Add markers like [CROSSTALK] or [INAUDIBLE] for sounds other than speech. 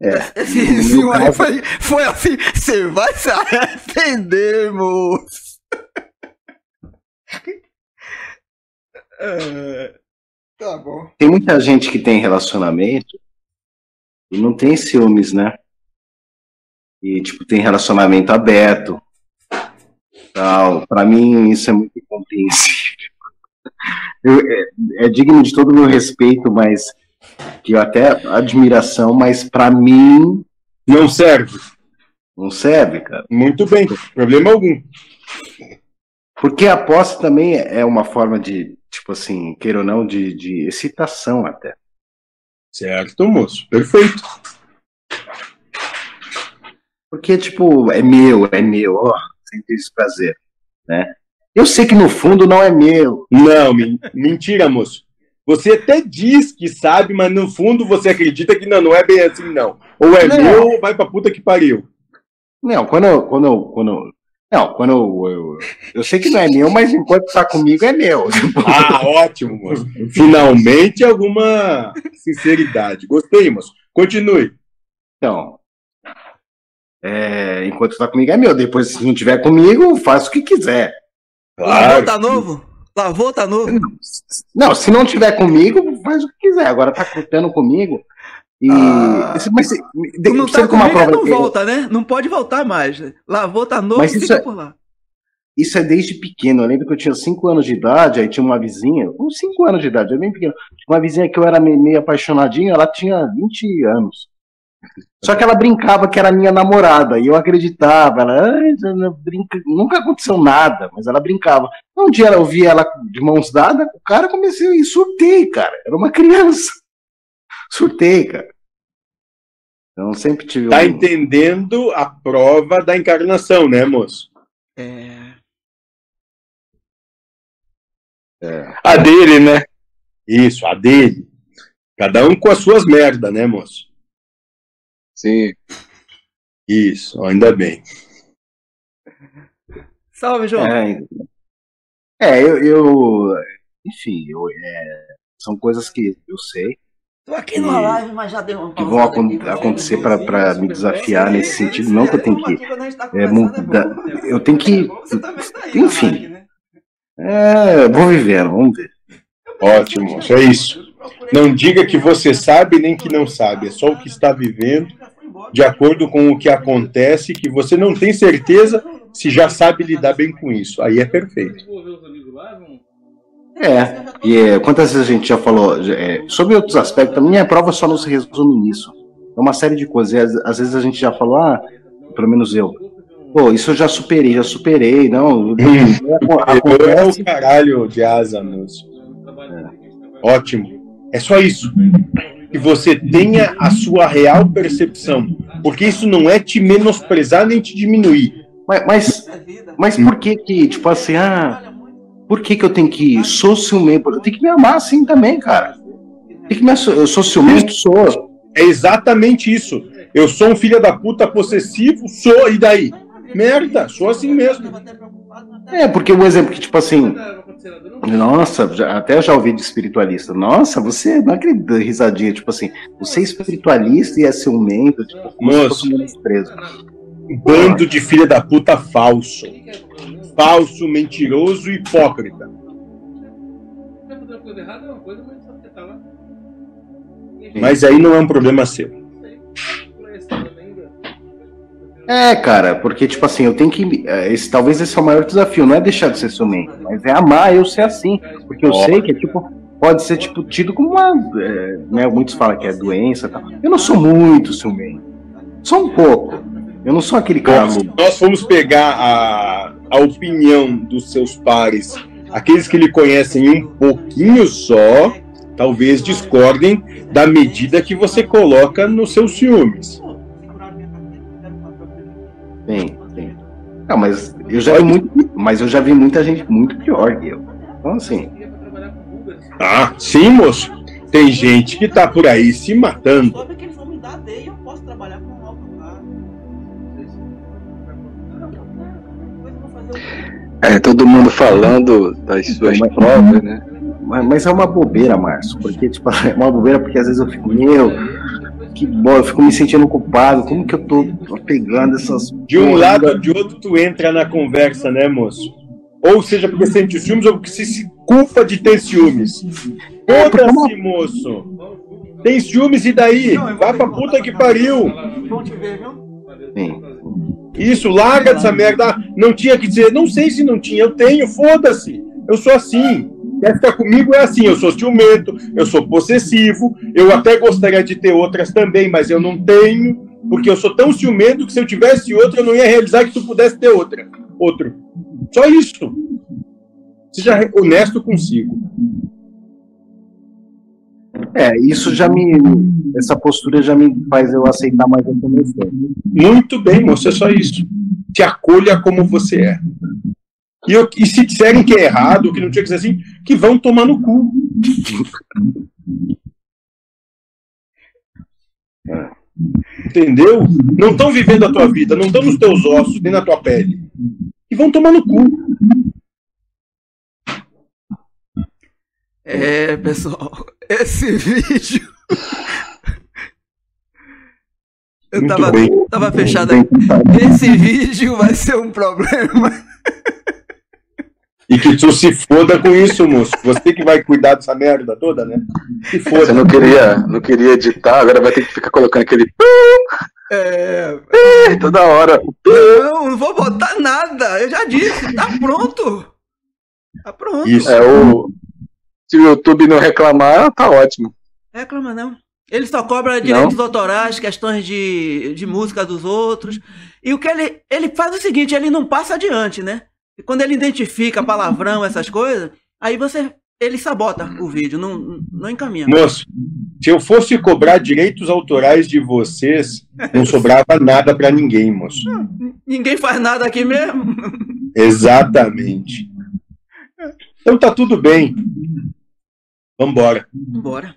É, esse sim caso... foi, foi assim, você vai se arrepender, moço. é, tá bom. Tem muita gente que tem relacionamento e não tem ciúmes, né? E, tipo, tem relacionamento aberto. Tal. Pra mim, isso é muito incompreensível. é, é digno de todo o meu respeito, mas que eu até admiração, mas para mim não serve. Não serve, cara. Muito bem, problema algum. Porque a aposta também é uma forma de, tipo assim, queira ou não, de, de excitação até. Certo, moço. Perfeito. Porque, tipo, é meu, é meu, ó, sente esse prazer, né? Eu sei que no fundo não é meu. Não, mentira, moço. Você até diz que sabe, mas no fundo você acredita que não, não é bem assim, não. Ou é não. meu, ou vai pra puta que pariu. Não, quando eu, quando eu, quando não, quando eu, eu, eu, sei que não é meu, mas enquanto tá comigo é meu. [LAUGHS] Ah, ótimo, moço. Finalmente alguma sinceridade. Gostei, moço. Continue. Então, é, enquanto tá comigo é meu. Depois, se não tiver comigo, faço o que quiser. Claro. Tá novo? Lavou, tá novo? Não, se não tiver comigo, faz o que quiser. Agora tá contando comigo. E. Ah, mas se, não tá comigo, prova não volta, né? Não pode voltar mais. Lavou, tá novo, mas isso é, por lá. Isso é desde pequeno. Eu lembro que eu tinha 5 anos de idade, aí tinha uma vizinha, uns 5 anos de idade, eu bem pequeno. Uma vizinha que eu era meio apaixonadinho, ela tinha 20 anos. Só que ela brincava que era minha namorada, e eu acreditava, ela brinca, nunca aconteceu nada, mas ela brincava. Um dia eu vi ela de mãos dadas, o cara comecei e surtei, cara. Era uma criança. [LAUGHS] Surtei, cara. Então sempre tive. Tá um... entendendo a prova da encarnação, né, moço? É. é. A dele, né? Isso, a dele. Cada um com as suas merdas, né, moço? Sim. Isso, ainda bem. Salve, João. É, é eu, eu, Enfim, eu, é, são coisas que eu sei. Tô aqui numa live, mas já deu uma Que vão aqui, acontecer para me desafiar nesse sentido. Não que eu tenho que. Tá é, mudar, eu tenho que. Tá enfim. Né? É, vou vivendo, vamos ver. Ótimo, é isso. Não diga que você sabe nem que não sabe, é só o que está vivendo de acordo com o que acontece, que você não tem certeza se já sabe lidar bem com isso. Aí é perfeito. É, e é, quantas vezes a gente já falou é, sobre outros aspectos, a minha prova só não se resume nisso. É uma série de coisas. Às vezes a gente já falou, ah, pelo menos eu. Pô, isso eu já superei, já superei, não. [LAUGHS] É o caralho de asa, moço. É. Ótimo. É só isso que você tenha a sua real percepção. Porque isso não é te menosprezar nem te diminuir. Mas, mas, mas por que que, tipo assim, ah, por que que eu tenho que sou ciumento? Eu tenho que me amar assim também, cara. Tem que me, eu sou ciumento, sou. É exatamente isso. Eu sou um filho da puta possessivo, sou, e daí? Merda, sou assim mesmo. É, porque o um exemplo que, tipo assim, nossa, já, até já ouvi de espiritualista. Nossa, você não acredita, risadinha, tipo assim, você é espiritualista e é ciumento, tipo, como Moço, preso. Bando de filha da puta falso. Falso, mentiroso e hipócrita. Mas aí não é um problema seu. É, cara, porque, tipo assim, eu tenho que. É, esse, talvez esse é o maior desafio, não é deixar de ser ciumento, mas é amar eu ser assim. Porque eu sei que é tipo. Pode ser, tipo, tido como uma. É, né, muitos falam que é doença e tal. Eu não sou muito ciumento. Só um pouco. Eu não sou aquele cara. Nós, nós fomos pegar a, a opinião dos seus pares, aqueles que lhe conhecem um pouquinho só, talvez discordem da medida que você coloca nos seus ciúmes. Tem, tem. Não, mas eu já vi muito, mas eu já vi muita gente muito pior que eu. Então assim. Ah, sim, moço. Tem gente que tá por aí se matando. É, todo mundo falando das suas mas, provas, né? Mas, mas, é uma bobeira, Márcio, porque tipo, [LAUGHS] é uma bobeira porque às vezes eu fico, meu, que bom, eu fico me sentindo culpado. Como que eu tô pegando essas. De um lado ou de outro, tu entra na conversa, né, moço? Ou seja, porque sente ciúmes ou porque se culpa de ter ciúmes. É, Foda-se, moço. Tem ciúmes e daí? Vai pra puta que pariu. Sim. Isso, larga dessa merda. Não tinha que dizer, não sei se não tinha, eu tenho, foda-se. Eu sou assim. Quer ficar comigo é assim, eu sou ciumento, eu sou possessivo, eu até gostaria de ter outras também, mas eu não tenho, porque eu sou tão ciumento que se eu tivesse outra, eu não ia realizar que tu pudesse ter outra. Outro. Só isso. Seja honesto consigo. É, isso já me. Essa postura já me faz eu aceitar mais a comissão. Muito bem, moço, é só isso. Te acolha como você é. E, eu, e se disserem que é errado, que não tinha que dizer assim, que vão tomar no cu. Entendeu? Não estão vivendo a tua vida, não estão nos teus ossos, nem na tua pele. E vão tomar no cu. É, pessoal, esse [LAUGHS] vídeo. Eu tava, tava fechado aqui. Esse vídeo vai ser um problema. [LAUGHS] E que tu se foda com isso, moço. Você que vai cuidar dessa merda toda, né? Se foda. Você não queria, não queria editar, agora vai ter que ficar colocando aquele. É. Toda hora. Não, não vou botar nada. Eu já disse, tá pronto. Tá pronto. Isso. É o se o YouTube não reclamar, tá ótimo. Reclama não. Ele só cobra direitos não. autorais, questões de, de música dos outros. E o que ele, ele faz é o seguinte, ele não passa adiante, né? E quando ele identifica palavrão, essas coisas, aí você ele sabota o vídeo, não, não encaminha. Moço, se eu fosse cobrar direitos autorais de vocês, não sobrava nada para ninguém, moço. Ninguém faz nada aqui mesmo. Exatamente. Então tá tudo bem. Vambora. Vambora.